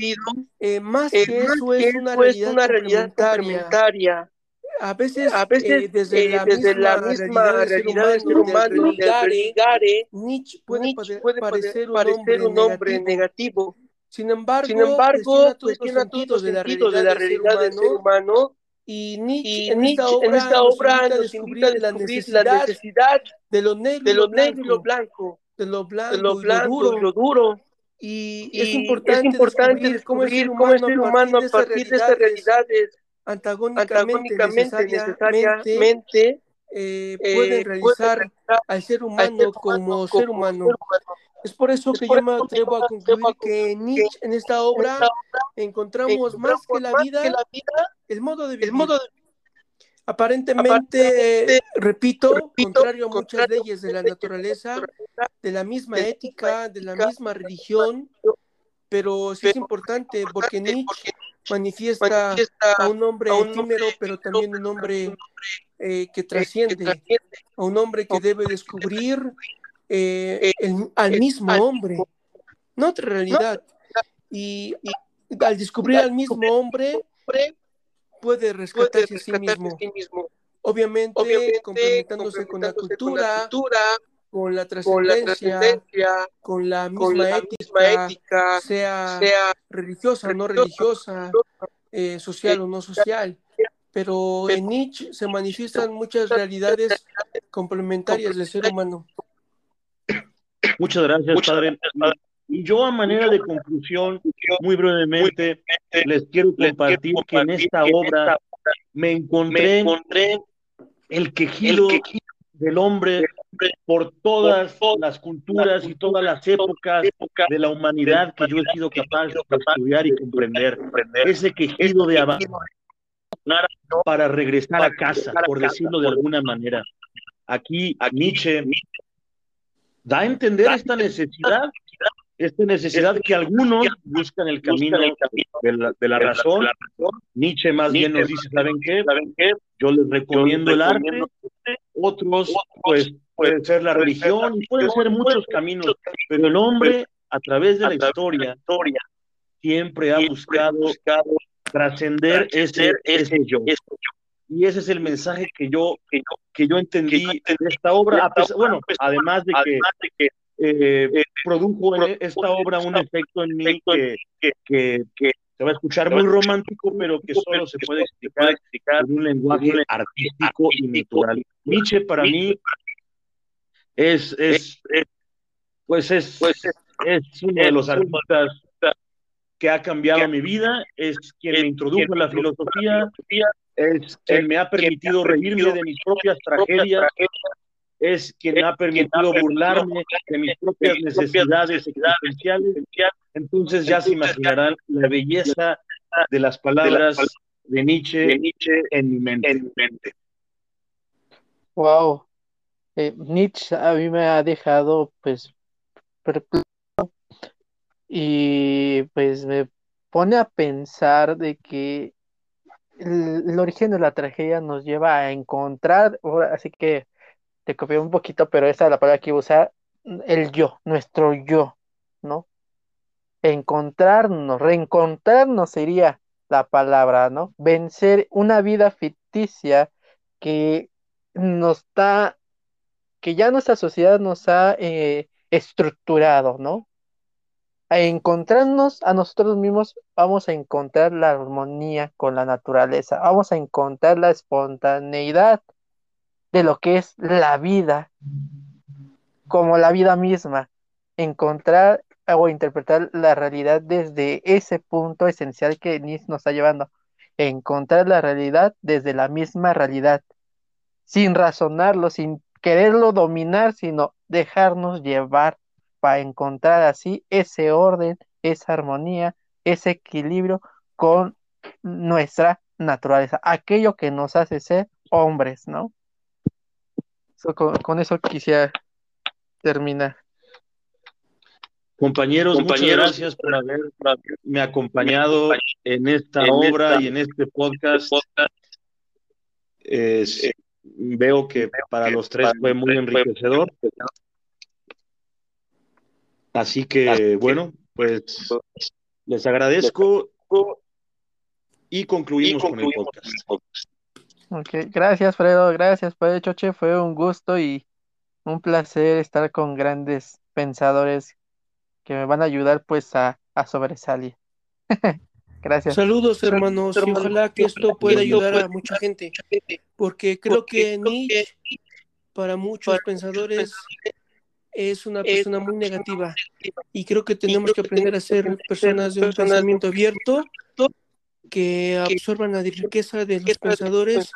Speaker 2: eh, más
Speaker 3: eh,
Speaker 2: que
Speaker 3: más
Speaker 2: eso es una realidad
Speaker 3: una realidad
Speaker 2: complementaria.
Speaker 3: complementaria.
Speaker 2: A veces,
Speaker 3: A
Speaker 2: eh,
Speaker 3: veces,
Speaker 2: desde
Speaker 3: eh,
Speaker 2: la
Speaker 3: desde
Speaker 2: misma
Speaker 3: la misma
Speaker 2: realidad del ser humano, del religare, Nietzsche puede
Speaker 3: Nietzsche
Speaker 2: parecer un
Speaker 3: parecer
Speaker 2: hombre
Speaker 3: un hombre
Speaker 2: negativo.
Speaker 3: negativo.
Speaker 2: Sin
Speaker 3: Sin
Speaker 2: embargo,
Speaker 3: embargo,
Speaker 2: cuestiona todos los sentidos de la realidad del ser
Speaker 3: realidad del ser
Speaker 2: humano
Speaker 3: humano
Speaker 2: y Nietzsche
Speaker 3: y
Speaker 2: en esta
Speaker 3: Nietzsche en
Speaker 2: obra
Speaker 3: esta
Speaker 2: nos
Speaker 3: obra nos invita a
Speaker 2: descubrir la necesidad de lo negro y
Speaker 3: de
Speaker 2: lo
Speaker 3: lo negro y lo
Speaker 2: blanco,
Speaker 3: blanco,
Speaker 2: de lo
Speaker 3: de
Speaker 2: blanco
Speaker 3: lo
Speaker 2: y lo
Speaker 3: blanco y
Speaker 2: duro.
Speaker 3: lo duro.
Speaker 2: Y es
Speaker 3: Y es
Speaker 2: importante
Speaker 3: importante
Speaker 2: descubrir cómo
Speaker 3: cómo el
Speaker 2: humano
Speaker 3: ser
Speaker 2: a partir
Speaker 3: humano
Speaker 2: de
Speaker 3: a
Speaker 2: esas
Speaker 3: partir de estas
Speaker 2: realidades antagónicamente, necesariamente,
Speaker 3: necesariamente,
Speaker 2: eh,
Speaker 3: eh,
Speaker 2: pueden
Speaker 3: puede
Speaker 2: realizar
Speaker 3: realizar
Speaker 2: al ser
Speaker 3: al ser
Speaker 2: humano
Speaker 3: humano
Speaker 2: como ser
Speaker 3: como
Speaker 2: humano.
Speaker 3: ser humano.
Speaker 2: Es por eso
Speaker 3: Es
Speaker 2: que yo me atrevo a concluir que Nietzsche en esta obra encontramos más que la vida, el modo de vivir. Aparentemente, repito, contrario a muchas leyes de la naturaleza, de la misma ética, de la misma religión, pero sí es importante porque Nietzsche manifiesta a un hombre efímero, pero también un hombre eh, que trasciende, a un hombre que debe descubrir eh,
Speaker 3: eh,
Speaker 2: el- al mismo hombre, no otra realidad. Y, y al descubrir al mismo hombre, puede rescatarse a sí mismo. Obviamente,
Speaker 3: Obviamente,
Speaker 2: complementándose con la
Speaker 3: complementándose con la
Speaker 2: cultura,
Speaker 3: cultura,
Speaker 2: con la
Speaker 3: con la
Speaker 2: trascendencia, con la
Speaker 3: con
Speaker 2: misma
Speaker 3: la
Speaker 2: ética,
Speaker 3: ética,
Speaker 2: sea
Speaker 3: sea
Speaker 2: religiosa o no
Speaker 3: religiosa,
Speaker 2: religiosa, eh, social o no social. Pero en Nietzsche se manifiestan muchas realidades complementarias del ser humano.
Speaker 1: Muchas gracias,
Speaker 3: Muchas
Speaker 1: padre. Y yo a manera de conclusión, muy brevemente, les quiero compartir que en esta obra me encontré el quejido del hombre por todas las culturas y todas las épocas de la humanidad que yo he sido capaz de estudiar y comprender. Ese quejido de abandonar para regresar a casa, por decirlo de alguna manera. Aquí Nietzsche da a entender esta necesidad, esta necesidad que algunos buscan el camino de la, de la razón. Nietzsche más bien nos dice, ¿saben qué? Yo les recomiendo el arte, otros pues puede ser la religión pueden ser muchos caminos, pero el hombre a través de la historia siempre ha buscado trascender ese,
Speaker 3: trascender
Speaker 1: ese yo. Y ese es el mensaje que yo,
Speaker 3: que yo-
Speaker 1: que yo entendí
Speaker 3: que yo
Speaker 1: de esta obra. A pesar- bueno,
Speaker 3: pesar-
Speaker 1: además de que
Speaker 3: además de que
Speaker 1: eh,
Speaker 3: eh,
Speaker 1: produjo en esta
Speaker 3: en
Speaker 1: obra un efecto en mí
Speaker 3: en
Speaker 1: que, que, que se va a escuchar muy romántico, pero que solo se puede explicar en un lenguaje artístico y natural. Nietzsche para mí es, es,
Speaker 3: es,
Speaker 1: pues es,
Speaker 3: pues, es-
Speaker 1: es uno de los artistas que ha cambiado mi vida, es quien me introdujo en
Speaker 3: en la filosofía,
Speaker 1: es quien me ha permitido reírme de mis propias tragedias, es quien me ha permitido burlarme de mis propias necesidades existenciales. Entonces ya se imaginarán la belleza de las palabras de Nietzsche
Speaker 3: de Nietzsche
Speaker 1: en mi mente.
Speaker 3: en mi mente.
Speaker 4: Wow. Eh, Nietzsche a mí me ha dejado pues perplejo y pues me pone a pensar de que el, origen de la tragedia nos lleva a encontrar, así que te copié un poquito, pero esa es la palabra que iba a usar, el yo, nuestro yo, ¿no? Encontrarnos, reencontrarnos sería la palabra, ¿no? Vencer una vida ficticia que nos da, que ya nuestra sociedad nos ha eh, estructurado, ¿no? A encontrarnos a nosotros mismos, vamos a encontrar la armonía con la naturaleza, vamos a encontrar la espontaneidad de lo que es la vida, como la vida misma, encontrar o interpretar la realidad desde ese punto esencial que Nis nos está llevando, encontrar la realidad desde la misma realidad, sin razonarlo, sin quererlo dominar, sino dejarnos llevar para encontrar así ese orden, esa armonía, ese equilibrio con nuestra naturaleza, aquello que nos hace ser hombres, ¿no? So, con, con, eso quisiera terminar.
Speaker 1: Compañeros, Compañeros muchas gracias por haberme acompañado en esta en obra esta, y en este podcast. Es, veo que para los tres fue muy enriquecedor. Así que, bueno, pues les agradezco y concluimos, y concluimos con el podcast.
Speaker 4: Okay. Gracias, Fredo. Gracias, Padre Choche. Fue un gusto y un placer estar con grandes pensadores que me van a ayudar pues a, a sobresalir. [laughs] Gracias.
Speaker 2: Saludos, hermanos, y ojalá que esto pueda ayudar a mucha gente, porque creo que Nietzsche, para muchos pensadores, es una persona muy negativa, y creo que tenemos que aprender a ser personas de un pensamiento abierto, que absorban la riqueza de los pensadores,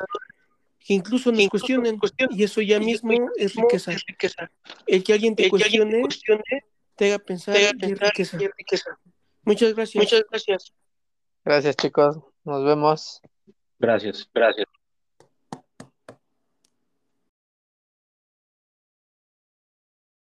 Speaker 2: que incluso nos cuestionen, y eso ya mismo es riqueza. El que alguien te cuestione, te haga pensar, y riqueza. riqueza. Muchas gracias.
Speaker 3: Muchas gracias.
Speaker 4: Gracias, chicos. Nos vemos.
Speaker 1: Gracias. Gracias.